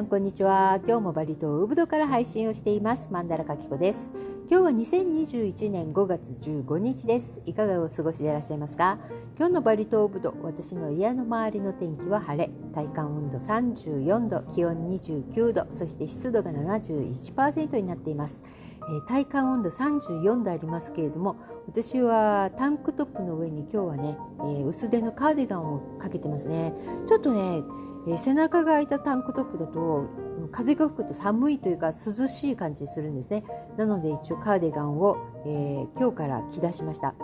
さんこんにちは。今日もバリ島ウブドから配信をしています。マンダラカキコです。今日は2021年5月15日です。いかがお過ごしでいらっしゃいますか？今日のバリ島ウブド私の家の周りの天気は晴れ。体感温度34度気温29度そして湿度が71%になっています。え体感温度34度ありますけれども私はタンクトップの上に今日はね、えー、薄手のカーディガンをかけてますね。ちょっとねえー、背中が開いたタンクトップだと風が吹くと寒いというか涼しい感じするんですね。なので一応カーディガンを、えー、今日から着出しました。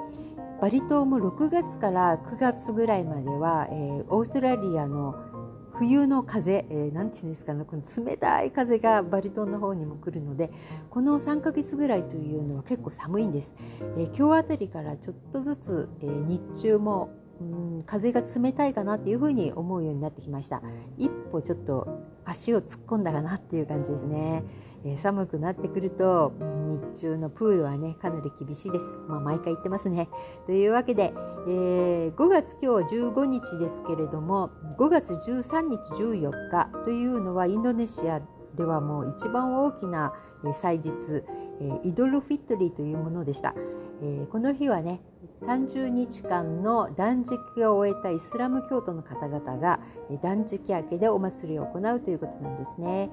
バリ島も6月から9月ぐらいまでは、えー、オーストラリアの冬の風、えー、なんていうんですかねこの冷たい風がバリ島の方にも来るのでこの3ヶ月ぐらいというのは結構寒いんです、えー、今日あたりからちょっとずつ、えー、日中もうん風が冷たいかなっていうふうに思うようになってきました。一歩ちょっと足を突っ込んだかなっていう感じですね、えー、寒くなってくると日中のプールはねかなり厳しいです。まあ毎回言ってますね。というわけで、えー、5月今日は15日ですけれども5月13日14日というのはインドネシアではもう一番大きな祭日イドルフィットリーというものでした、えー、この日はね30日間の断食を終えたイスラム教徒の方々が断食明けでお祭りを行うということなんですね。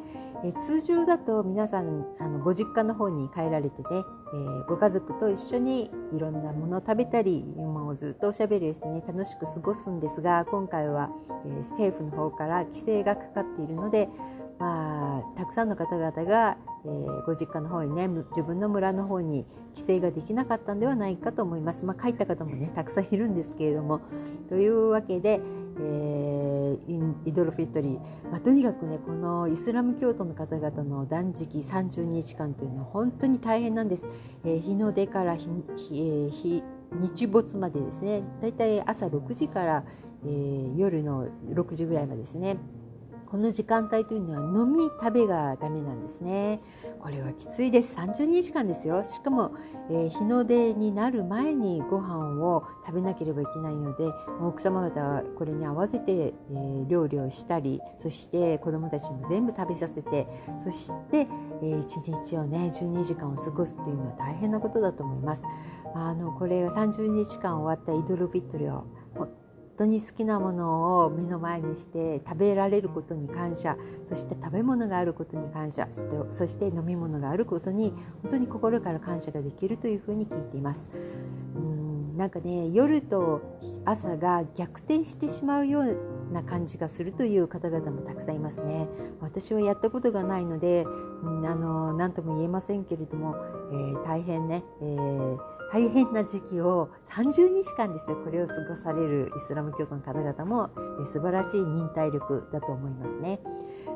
通常だと皆さんあのご実家の方に帰られてて、えー、ご家族と一緒にいろんなものを食べたりもうずっとおしゃべりをしてね楽しく過ごすんですが今回は、えー、政府の方から規制がかかっているのでまあ、たくさんの方々が、えー、ご実家の方にね自分の村の方に帰省ができなかったんではないかと思います。まあ、帰った方もねたくさんいるんですけれどもというわけで、えー、イドルフィットリー、まあ、とにかくねこのイスラム教徒の方々の断食30日間というのは本当に大変なんです。えー、日の出から日日日没までですねだいたい朝6時から、えー、夜の6時ぐらいまでですねこの時間帯というのは飲み食べがダメなんですね。これはきついです。30日間ですよ。しかも、えー、日の出になる前にご飯を食べなければいけないので奥様方はこれに合わせて、えー、料理をしたりそして子どもたちも全部食べさせてそして、えー、1日をね12時間を過ごすっていうのは大変なことだと思います。あのこれが30日間終わったイドルフィットリを当に好きなものを目の前にして食べられることに感謝そして食べ物があることに感謝そして飲み物があることに本当に心から感謝ができるというふうに聞いています。うんなんかね夜と朝が逆転してしまうような感じがするという方々もたくさんいますね。私はやったことがないので、うん、あの何とも言えませんけれども、えー、大変ね、えー大変な時期を30日間ですよこれを過ごされるイスラム教徒の方々も素晴らしい忍耐力だと思いますね。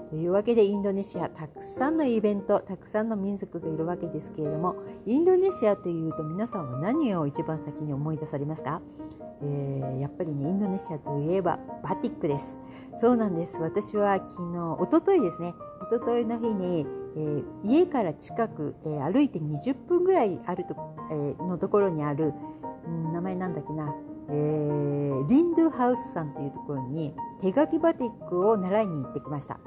というわけでインドネシアたくさんのイベントたくさんの民族がいるわけですけれどもインドネシアというと皆さんは何を一番先に思い出されますか、えー、やっぱりねインドネシアといえばバティックです。そうなんです。私は昨日一昨日ですね。一昨日の日にえー、家から近く、えー、歩いて20分ぐらいあると、えー、のところにある、うん、名前なんだっけな、えー、リンドゥハウスさんというところに手書きバティックを習いに行ってきました。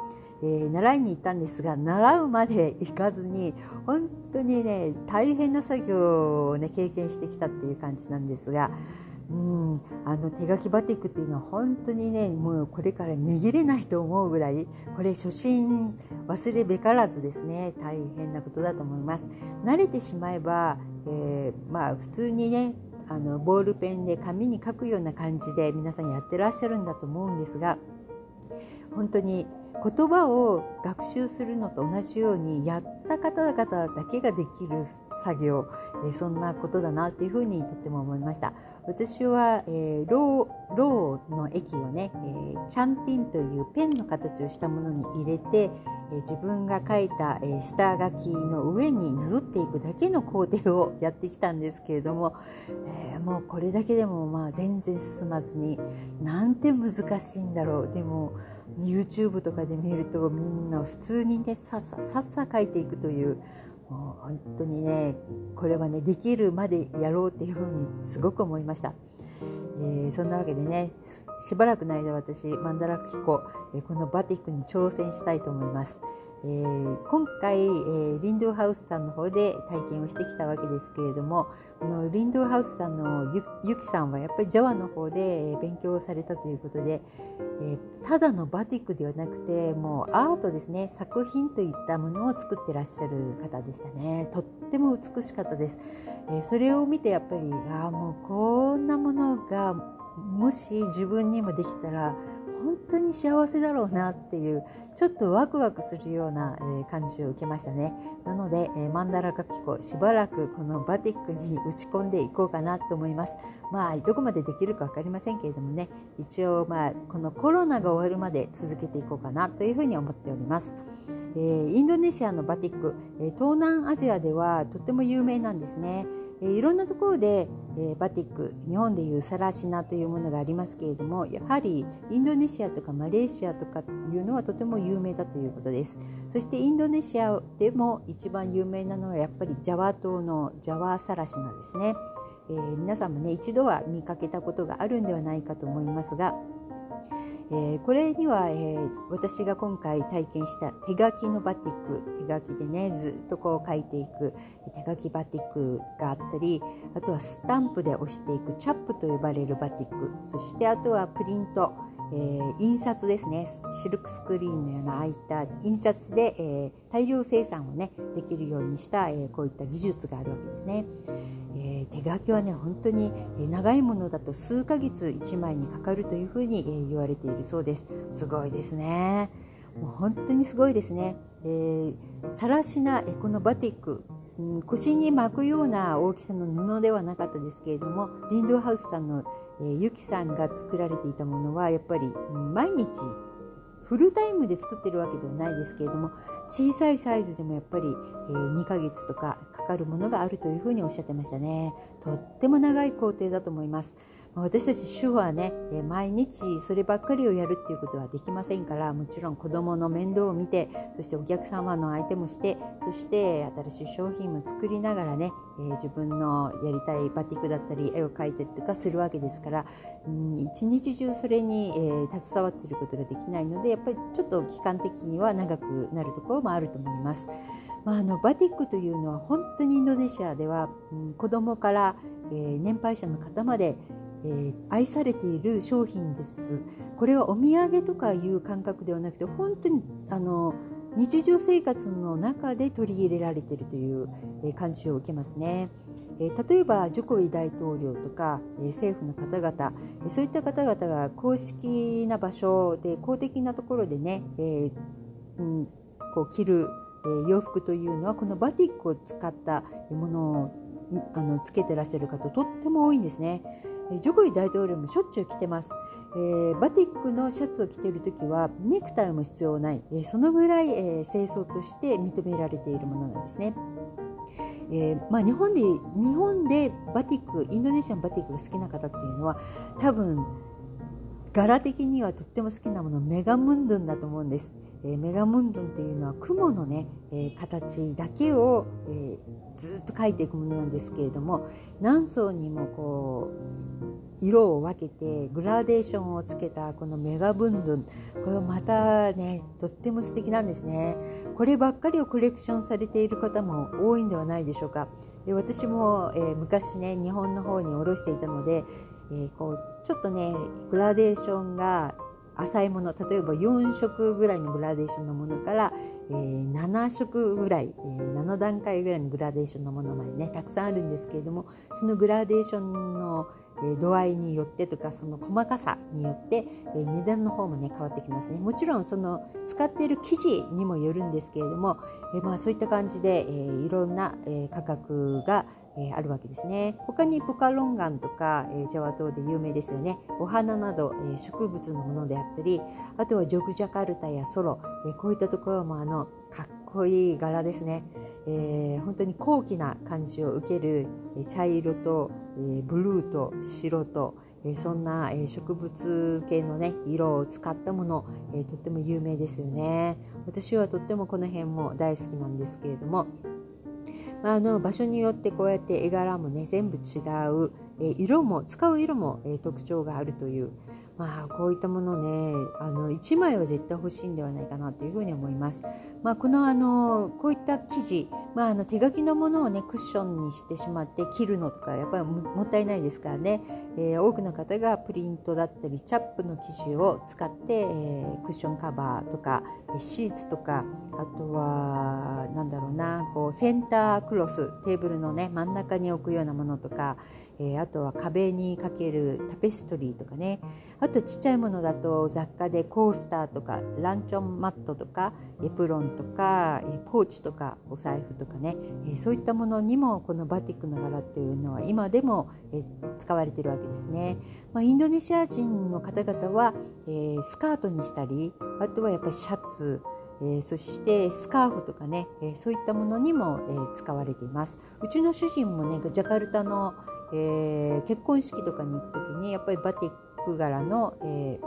えー、習いに行ったんですが習うまで行かずに本当にね大変な作業をね経験してきたっていう感じなんですが、うん、あの手書きバティックっていうのは本当にねもうこれから握れないと思うぐらいこれ初心忘れべからずですね大変なことだと思います。慣れてしまえば、えー、まあ普通にねあのボールペンで紙に書くような感じで皆さんやってらっしゃるんだと思うんですが本当に言葉を学習するのと同じようにやった方々だけができる作業、そんなことだなというふうにとっても思いました。私は、えー、ローローの液をね、えー、チャンティンというペンの形をしたものに入れて、えー、自分が書いた、えー、下書きの上になぞっていくだけの工程をやってきたんですけれども、えー、もうこれだけでもまあ全然進まずになんて難しいんだろう。でも YouTube とかで見るとみんな普通にねさっささっさ書いていくというもう本当にねこれはねできるまでやろうっていうふうにすごく思いました。えー、そんなわけでねしばらくの間私マンダラクヒコ、えこのバティックに挑戦したいと思います。えー、今回、えー、リンドゥハウスさんの方で体験をしてきたわけですけれどもこのリンドゥハウスさんのゆゆきさんはやっぱりジャワの方で勉強をされたということで、えー、ただのバティックではなくてもうアートですね作品といったものを作ってらっしゃる方でしたね。とっても美しかったです、えそれを見てやっぱりあもうこんなものがもし自分にもできたら当に幸せだろうなっていうちょっとワクワクするような、え、感じを受けましたね。なので、え、マンダラ書き子しばらくこのバティックに打ち込んでいこうかなと思います。まあどこまでできるか分かりませんけれどもね。一応まあこのコロナが終わるまで続けていこうかなというふうに思っております。えー、インドネシアのバティック、え東南アジアではとても有名なんですね。えいろんなところで、えバティック日本でいうサラシナというものがありますけれどもやはりインドネシアとかマレーシアとかいうのはとても有名だということです。そしてインドネシアでも一番有名なのはやっぱりジャワ島のジャワサラシナですね、えー、皆さんもね一度は見かけたことがあるんではないかと思いますがえー、これには、えー、私が今回体験した手書きのバティック手書きでねずっとこう書いていく手書きバティックがあったりあとはスタンプで押していくチャップと呼ばれるバティックそしてあとはプリントえー、印刷ですね。シルクスクリーンのようなああいった印刷で、えー、大量生産をねできるようにした、えー、こういった技術があるわけですね、え手書きはね本当に長いものだと数ヶ月1枚にかかるというふうに、え言われているそうです。すごいですね。もう本当にすごいですね、え、さらしなこのバティック腰に巻くような大きさの布ではなかったですけれどもリンドハウスさんのえ、ゆきさんが作られていたものはやっぱり毎日フルタイムで作ってるわけではないですけれども小さいサイズでもやっぱり、え、2ヶ月とかかかるものがあるというふうにおっしゃってましたね。とっても長い工程だと思います。私たち主婦はね毎日そればっかりをやるっていうことはできませんからもちろん子どもの面倒を見てそしてお客様の相手もしてそして新しい商品も作りながらね、自分のやりたいバティックだったり絵を描いてとかするわけですから、一日中それに、携わっていることができないのでやっぱりちょっと期間的には長くなるところもあると思います。まあ、あのバティックというのは本当にインドネシアでは、うん、子どもから、え、年配者の方までえー、愛されている商品ですこれはお土産とかいう感覚ではなくて本当にあの日常生活の中で取り入れられているという感じを受けますね。例えばジョコビ大統領とか政府の方々そういった方々が公式な場所で公的なところでね、えーうん、こう着る洋服というのはこのバティックを使ったものをあのつけてらっしゃる方とっても多いんですね。ジョコイ大統領もしょっちゅう着てます、えー、バティックのシャツを着ている時はネクタイも必要ない、えー、そのぐらい、えー、清掃として認められているものなんですね。えーまあ、日本で日本でバティックインドネシアのバティックが好きな方っていうのは多分柄的にはとっても好きなものメガムンドゥンだと思うんです。えー、メガムンドンというのは雲のね、えー、形だけを、えー、ずっと描いていくものなんですけれども何層にもこう色を分けてグラデーションをつけたこのメガブンドン。これはまたねとっても素敵なんですね。こればっかりをコレクションされている方も多いんではないでしょうか。で私も、え昔ね日本の方に卸していたので、えこうちょっとねグラデーションが浅いもの例えば4色ぐらいのグラデーションのものから、えー、7色ぐらい、えー、7段階ぐらいのグラデーションのものまでねたくさんあるんですけれどもそのグラデーションの度合いによってとかその細かさによって値段の方もね変わってきますね。もちろんその使っている生地にもよるんですけれども、えまあ、そういった感じで、えいろんな、え価格がえー、あるわけですね。他にポカロンガンとか、え、ジャワ島で有名ですよね。お花など、え、植物のものであったりあとはジョグジャカルタやソロ、えこういったところもあのかっこいい柄ですね、え本当に高貴な感じを受ける、え茶色と、えブルーと白とえそんな、え植物系のね色を使ったもの、えとっても有名ですよね。私はとってもこの辺も大好きなんですけれどもあの場所によってこうやって絵柄もね全部違う、え色も使う色も、え特徴があるというまあこういったものねあの1枚は絶対欲しいんではないかなというふうに思います。まあ、このあのこういった生地、まあ、あの手書きのものをねクッションにしてしまって切るのとかやっぱりもったいないですからね、えー、多くの方がプリントだったりチャップの生地を使って、えー、クッションカバーとかシーツとかあとはなんだこうセンタークロステーブルのね真ん中に置くようなものとか、えー、あとは壁にかけるタペストリーとかね。あとちっちゃいものだと雑貨でコースターとかランチョンマットとかエプロンとかポーチとかお財布とかね。えそういったものにもこのバティックの柄っていうのは今でもえ使われてるわけですね。まあ、インドネシア人の方々は、えー、スカートにしたりあとはやっぱりシャツ。え、そしてスカーフとかね、え、そういったものにも、え、使われていますうちの主人もねジャカルタの、え結婚式とかに行く時にやっぱりバティック柄の、え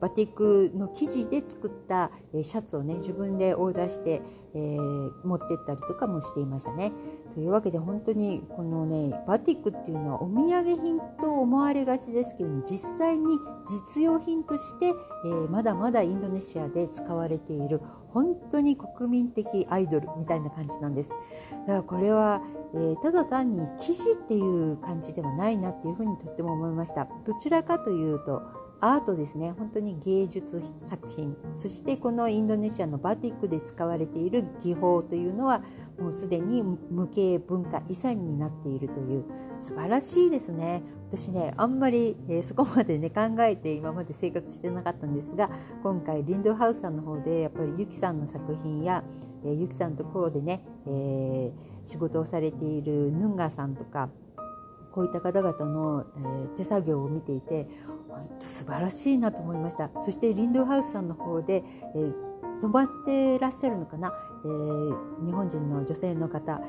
バティックの生地で作ったシャツをね自分でオーダーして、え、持ってったりとかもしていましたね。というわけで本当にこのねバティックっていうのはお土産品と思われがちですけども実際に実用品として、えー、まだまだインドネシアで使われている本当に国民的アイドルみたいな感じなんです。だからこれは、えー、ただ単に生地っていう感じではないなっていうふうにとっても思いました。どちらかというとアートですね。本当に芸術作品そしてこのインドネシアのバティックで使われている技法というのはもうすでに無形文化遺産になっているという素晴らしいですね。私ねあんまり、えー、そこまでね考えて今まで生活してなかったんですが今回リンドハウスさんの方でやっぱりユキさんの作品や、えー、ユキさんとこうでね、えー、仕事をされているヌンガーさんとかこういった方々の、えー、手作業を見ていて素晴らしいなと思いました。そしてリンドハウスさんの方で、えー、泊まってらっしゃるのかな、えー、日本人の女性の方。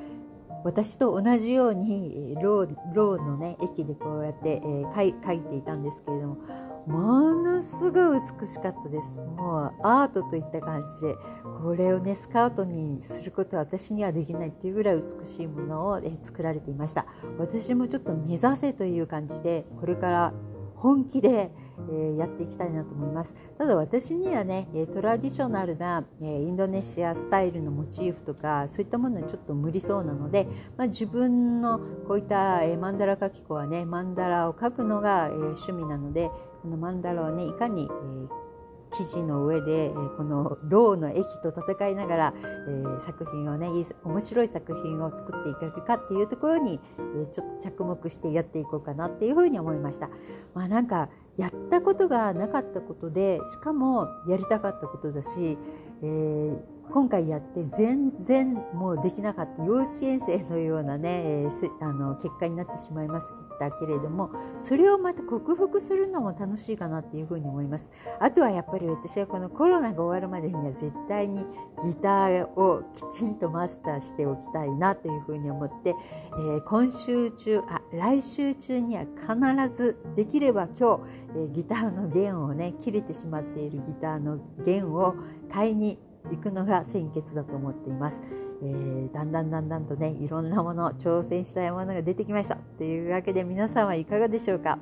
私と同じようにローローのね駅でこうやって、えー、書い書いていたんですけれどもものすごい美しかったです。もうアートといった感じでこれをねスカートにすることは私にはできないっていうぐらい美しいものを、え作られていました。私もちょっと目指せという感じでこれから本気で、えー、やっていきたいなと思います。ただ私にはねトラディショナルな、え、インドネシアスタイルのモチーフとかそういったものはちょっと無理そうなので、まあ、自分のこういった、えー、マンダラ書き子はねマンダラを描くのが、えー、趣味なのでこのマンダラをねいかに、えー記事の上でこのろうの駅と戦いながら、えー、作品をね面白い作品を作っていけるかっていうところに、えー、ちょっと着目してやっていこうかなっていうふうに思いました。まあ、なんかやったことがなかったことでしかもやりたかったことだし、えー今回やって全然もうできなかった幼稚園生のようなね、えー、あの結果になってしまいましたけれどもそれをまた克服するのも楽しいかなっていうふうに思います。あとはやっぱり私はこのコロナが終わるまでには絶対にギターをきちんとマスターしておきたいなというふうに思って、えー、今週中あ来週中には必ずできれば今日、えー、ギターの弦をね切れてしまっているギターの弦を買いに行くのが先決だと思っています。えー、だんだんだんだんとねいろんなもの挑戦したいものが出てきましたというわけで皆さんはいかがでしょうか、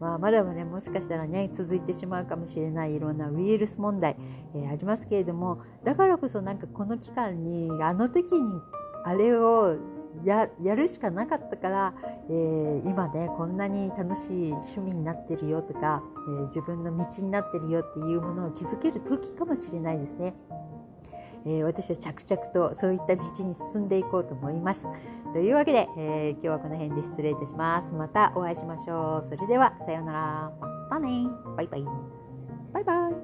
まあ、まだまねもしかしたらね続いてしまうかもしれないいろんなウイルス問題、えー、ありますけれどもだからこそなんかこの期間にあの時にあれをやるしかなかったから、えー、今ねこんなに楽しい趣味になってるよとか、えー、自分の道になってるよっていうものを気づける時かもしれないですね。えー、私は着々とそういった道に進んでいこうと思います。というわけで、えー、今日はこの辺で失礼いたします。またお会いしましょう。それではさようなら。またね。バイバイ。バイバイ。